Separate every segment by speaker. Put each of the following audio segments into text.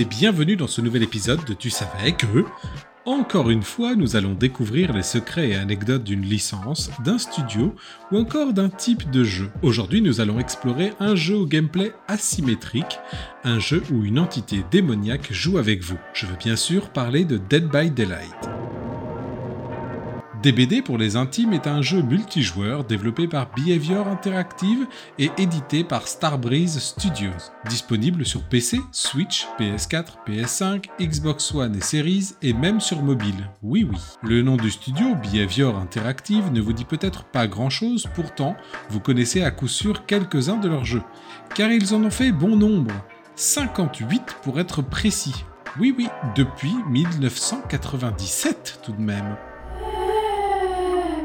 Speaker 1: et bienvenue dans ce nouvel épisode de Tu savais que... Encore une fois, nous allons découvrir les secrets et anecdotes d'une licence, d'un studio ou encore d'un type de jeu. Aujourd'hui, nous allons explorer un jeu au gameplay asymétrique, un jeu où une entité démoniaque joue avec vous. Je veux bien sûr parler de Dead by Daylight. DBD pour les intimes est un jeu multijoueur développé par Behavior Interactive et édité par Starbreeze Studios, disponible sur PC, Switch, PS4, PS5, Xbox One et Series et même sur mobile. Oui oui. Le nom du studio, Behavior Interactive, ne vous dit peut-être pas grand-chose, pourtant vous connaissez à coup sûr quelques-uns de leurs jeux, car ils en ont fait bon nombre, 58 pour être précis. Oui oui, depuis 1997 tout de même.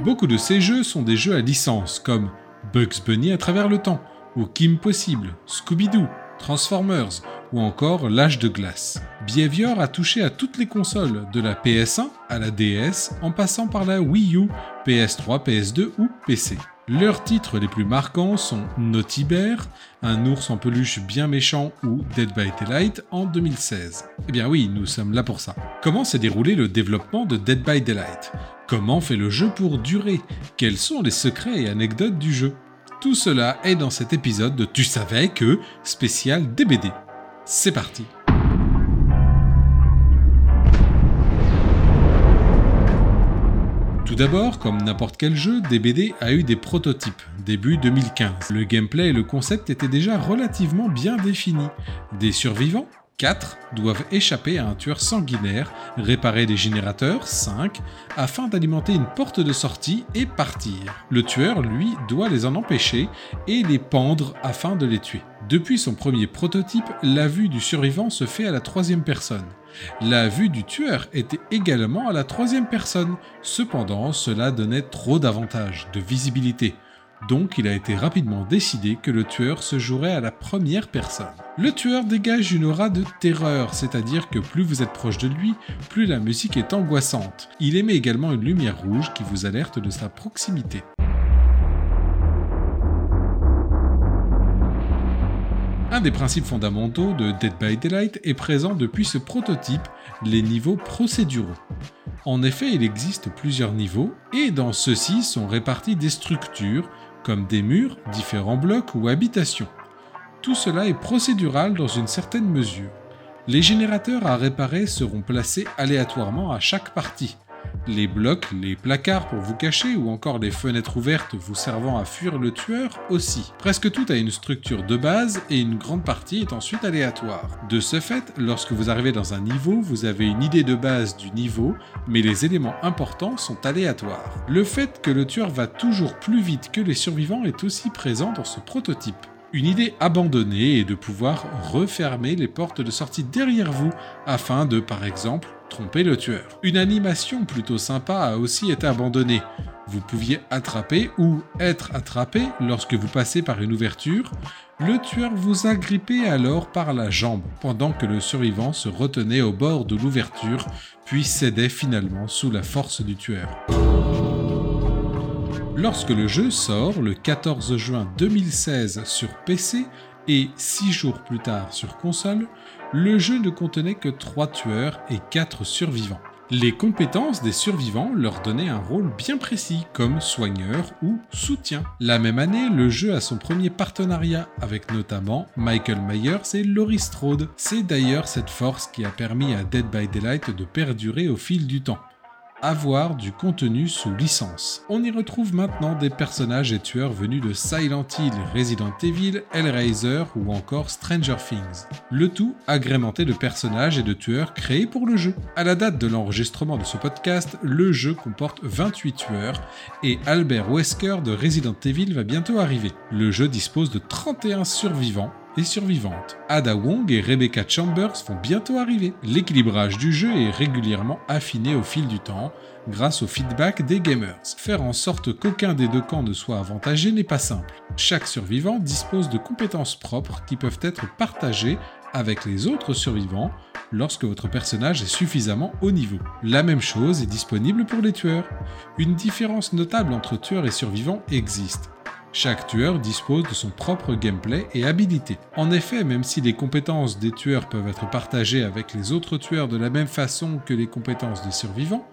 Speaker 1: Beaucoup de ces jeux sont des jeux à licence, comme Bugs Bunny à travers le temps, ou Kim Possible, Scooby-Doo, Transformers, ou encore L'âge de glace. Behavior a touché à toutes les consoles, de la PS1 à la DS, en passant par la Wii U, PS3, PS2 ou PC. Leurs titres les plus marquants sont Naughty Bear, un ours en peluche bien méchant ou Dead by Daylight en 2016. Eh bien oui, nous sommes là pour ça. Comment s'est déroulé le développement de Dead by Daylight? Comment fait le jeu pour durer? Quels sont les secrets et anecdotes du jeu? Tout cela est dans cet épisode de Tu savais que spécial DBD. C'est parti Tout d'abord, comme n'importe quel jeu, DBD a eu des prototypes, début 2015. Le gameplay et le concept étaient déjà relativement bien définis. Des survivants 4 doivent échapper à un tueur sanguinaire, réparer des générateurs 5 afin d'alimenter une porte de sortie et partir. Le tueur, lui, doit les en empêcher et les pendre afin de les tuer. Depuis son premier prototype, la vue du survivant se fait à la troisième personne. La vue du tueur était également à la troisième personne. Cependant, cela donnait trop d'avantages, de visibilité. Donc il a été rapidement décidé que le tueur se jouerait à la première personne. Le tueur dégage une aura de terreur, c'est-à-dire que plus vous êtes proche de lui, plus la musique est angoissante. Il émet également une lumière rouge qui vous alerte de sa proximité. Un des principes fondamentaux de Dead by Daylight est présent depuis ce prototype, les niveaux procéduraux. En effet, il existe plusieurs niveaux, et dans ceux-ci sont réparties des structures, comme des murs, différents blocs ou habitations. Tout cela est procédural dans une certaine mesure. Les générateurs à réparer seront placés aléatoirement à chaque partie. Les blocs, les placards pour vous cacher ou encore les fenêtres ouvertes vous servant à fuir le tueur aussi. Presque tout a une structure de base et une grande partie est ensuite aléatoire. De ce fait, lorsque vous arrivez dans un niveau, vous avez une idée de base du niveau, mais les éléments importants sont aléatoires. Le fait que le tueur va toujours plus vite que les survivants est aussi présent dans ce prototype. Une idée abandonnée est de pouvoir refermer les portes de sortie derrière vous afin de, par exemple, tromper le tueur. Une animation plutôt sympa a aussi été abandonnée. Vous pouviez attraper ou être attrapé lorsque vous passez par une ouverture. Le tueur vous agrippait alors par la jambe, pendant que le survivant se retenait au bord de l'ouverture, puis cédait finalement sous la force du tueur. Lorsque le jeu sort le 14 juin 2016 sur PC et 6 jours plus tard sur console, le jeu ne contenait que 3 tueurs et 4 survivants. Les compétences des survivants leur donnaient un rôle bien précis, comme soigneur ou soutien. La même année, le jeu a son premier partenariat avec notamment Michael Myers et Laurie Strode. C'est d'ailleurs cette force qui a permis à Dead by Daylight de perdurer au fil du temps avoir du contenu sous licence. On y retrouve maintenant des personnages et tueurs venus de Silent Hill, Resident Evil, Hellraiser ou encore Stranger Things. Le tout agrémenté de personnages et de tueurs créés pour le jeu. À la date de l'enregistrement de ce podcast, le jeu comporte 28 tueurs et Albert Wesker de Resident Evil va bientôt arriver. Le jeu dispose de 31 survivants et survivantes. Ada Wong et Rebecca Chambers vont bientôt arriver. L'équilibrage du jeu est régulièrement affiné au fil du temps grâce au feedback des gamers. Faire en sorte qu'aucun des deux camps ne soit avantagé n'est pas simple. Chaque survivant dispose de compétences propres qui peuvent être partagées avec les autres survivants lorsque votre personnage est suffisamment haut niveau. La même chose est disponible pour les tueurs. Une différence notable entre tueurs et survivants existe. Chaque tueur dispose de son propre gameplay et habilité. En effet, même si les compétences des tueurs peuvent être partagées avec les autres tueurs de la même façon que les compétences des survivants,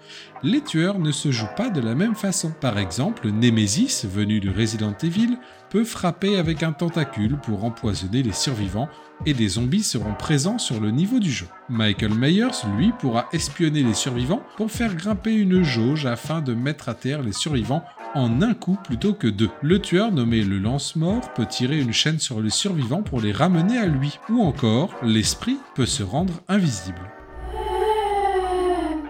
Speaker 1: les tueurs ne se jouent pas de la même façon. Par exemple, Nemesis, venu de Resident Evil, peut frapper avec un tentacule pour empoisonner les survivants et des zombies seront présents sur le niveau du jeu. Michael Myers, lui, pourra espionner les survivants pour faire grimper une jauge afin de mettre à terre les survivants en un coup plutôt que deux. Le tueur nommé le lance-mort peut tirer une chaîne sur les survivants pour les ramener à lui. Ou encore, l'esprit peut se rendre invisible.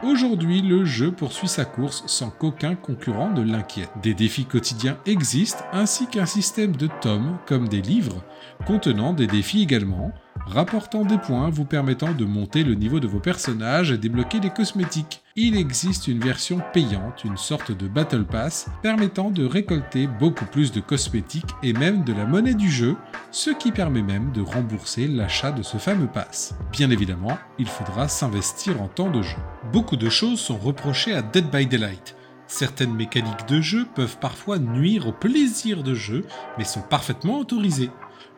Speaker 1: Aujourd'hui, le jeu poursuit sa course sans qu'aucun concurrent ne l'inquiète. Des défis quotidiens existent, ainsi qu'un système de tomes, comme des livres, contenant des défis également, rapportant des points vous permettant de monter le niveau de vos personnages et débloquer des cosmétiques. Il existe une version payante, une sorte de Battle Pass, permettant de récolter beaucoup plus de cosmétiques et même de la monnaie du jeu, ce qui permet même de rembourser l'achat de ce fameux pass. Bien évidemment, il faudra s'investir en temps de jeu. Beaucoup de choses sont reprochées à Dead by Daylight. Certaines mécaniques de jeu peuvent parfois nuire au plaisir de jeu, mais sont parfaitement autorisées.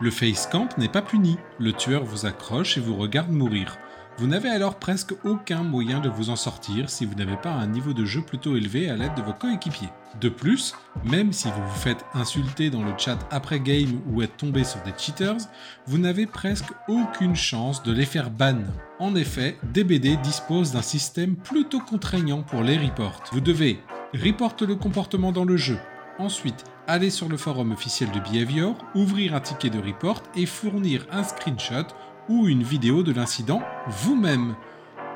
Speaker 1: Le face camp n'est pas puni, le tueur vous accroche et vous regarde mourir. Vous n'avez alors presque aucun moyen de vous en sortir si vous n'avez pas un niveau de jeu plutôt élevé à l'aide de vos coéquipiers. De plus, même si vous vous faites insulter dans le chat après game ou être tombé sur des cheaters, vous n'avez presque aucune chance de les faire ban. En effet, DBD dispose d'un système plutôt contraignant pour les reports. Vous devez report le comportement dans le jeu, ensuite aller sur le forum officiel de Behavior, ouvrir un ticket de report et fournir un screenshot ou une vidéo de l'incident vous-même.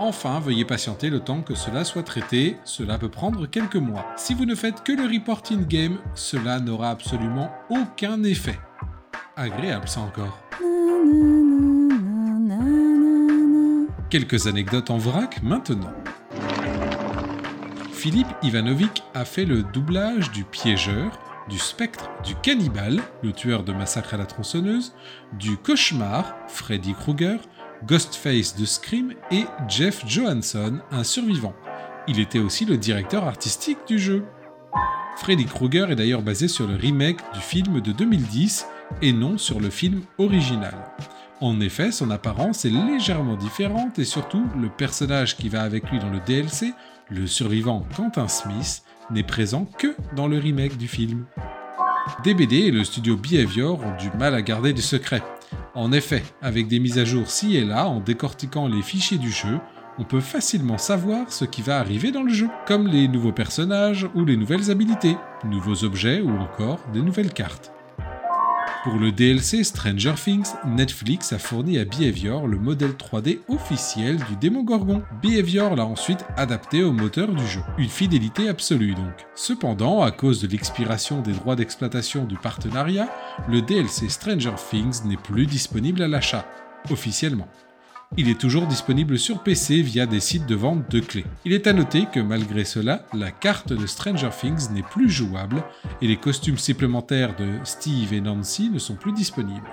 Speaker 1: Enfin, veuillez patienter le temps que cela soit traité, cela peut prendre quelques mois. Si vous ne faites que le report in-game, cela n'aura absolument aucun effet. Agréable ça encore. Quelques anecdotes en vrac maintenant. Philippe Ivanovic a fait le doublage du piégeur, du spectre, du cannibale, le tueur de massacre à la tronçonneuse, du cauchemar, Freddy Krueger, Ghostface de Scream et Jeff Johansson, un survivant. Il était aussi le directeur artistique du jeu. Freddy Krueger est d'ailleurs basé sur le remake du film de 2010 et non sur le film original. En effet, son apparence est légèrement différente et surtout, le personnage qui va avec lui dans le DLC, le survivant Quentin Smith, n'est présent que dans le remake du film. DBD et le studio Behavior ont du mal à garder des secrets. En effet, avec des mises à jour ci et là, en décortiquant les fichiers du jeu, on peut facilement savoir ce qui va arriver dans le jeu, comme les nouveaux personnages ou les nouvelles habilités, nouveaux objets ou encore des nouvelles cartes. Pour le DLC Stranger Things, Netflix a fourni à Behavior le modèle 3D officiel du démon Gorgon. Behavior l'a ensuite adapté au moteur du jeu. Une fidélité absolue donc. Cependant, à cause de l'expiration des droits d'exploitation du partenariat, le DLC Stranger Things n'est plus disponible à l'achat, officiellement. Il est toujours disponible sur PC via des sites de vente de clés. Il est à noter que malgré cela, la carte de Stranger Things n'est plus jouable et les costumes supplémentaires de Steve et Nancy ne sont plus disponibles.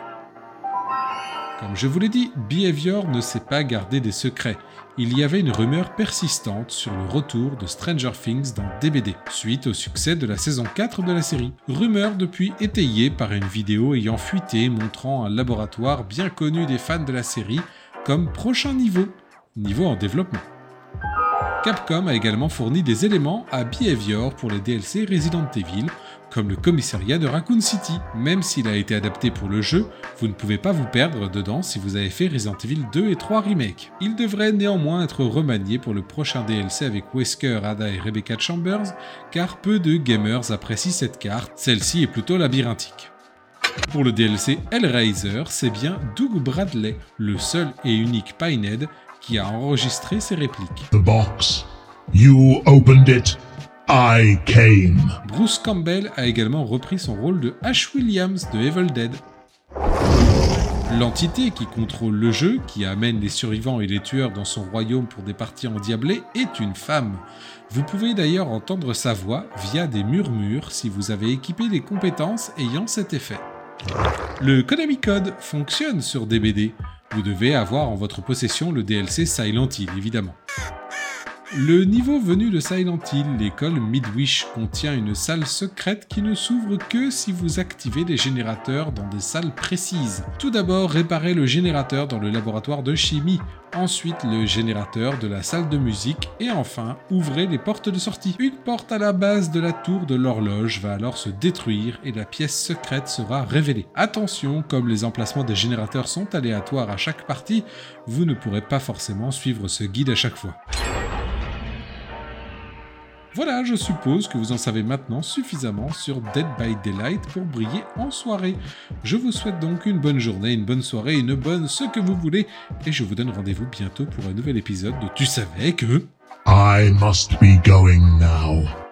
Speaker 1: Comme je vous l'ai dit, Behavior ne sait pas garder des secrets. Il y avait une rumeur persistante sur le retour de Stranger Things dans DBD, suite au succès de la saison 4 de la série. Rumeur depuis étayée par une vidéo ayant fuité montrant un laboratoire bien connu des fans de la série comme prochain niveau, niveau en développement. Capcom a également fourni des éléments à Behavior pour les DLC Resident Evil, comme le commissariat de Raccoon City. Même s'il a été adapté pour le jeu, vous ne pouvez pas vous perdre dedans si vous avez fait Resident Evil 2 et 3 Remake. Il devrait néanmoins être remanié pour le prochain DLC avec Wesker, Ada et Rebecca Chambers, car peu de gamers apprécient cette carte, celle-ci est plutôt labyrinthique. Pour le DLC Hellraiser, c'est bien Doug Bradley, le seul et unique Pinehead, qui a enregistré ses répliques.
Speaker 2: The box. You opened it. I came.
Speaker 1: Bruce Campbell a également repris son rôle de Ash Williams de Evil Dead. L'entité qui contrôle le jeu, qui amène les survivants et les tueurs dans son royaume pour des parties endiablées, est une femme. Vous pouvez d'ailleurs entendre sa voix via des murmures si vous avez équipé les compétences ayant cet effet. Le Konami Code fonctionne sur DBD. Vous devez avoir en votre possession le DLC Silent Hill, évidemment. Le niveau venu de Silent Hill, l'école Midwish contient une salle secrète qui ne s'ouvre que si vous activez les générateurs dans des salles précises. Tout d'abord, réparez le générateur dans le laboratoire de chimie, ensuite le générateur de la salle de musique et enfin, ouvrez les portes de sortie. Une porte à la base de la tour de l'horloge va alors se détruire et la pièce secrète sera révélée. Attention, comme les emplacements des générateurs sont aléatoires à chaque partie, vous ne pourrez pas forcément suivre ce guide à chaque fois. Voilà, je suppose que vous en savez maintenant suffisamment sur Dead by Daylight pour briller en soirée. Je vous souhaite donc une bonne journée, une bonne soirée, une bonne ce que vous voulez, et je vous donne rendez-vous bientôt pour un nouvel épisode de Tu savais que...
Speaker 2: I must be going now.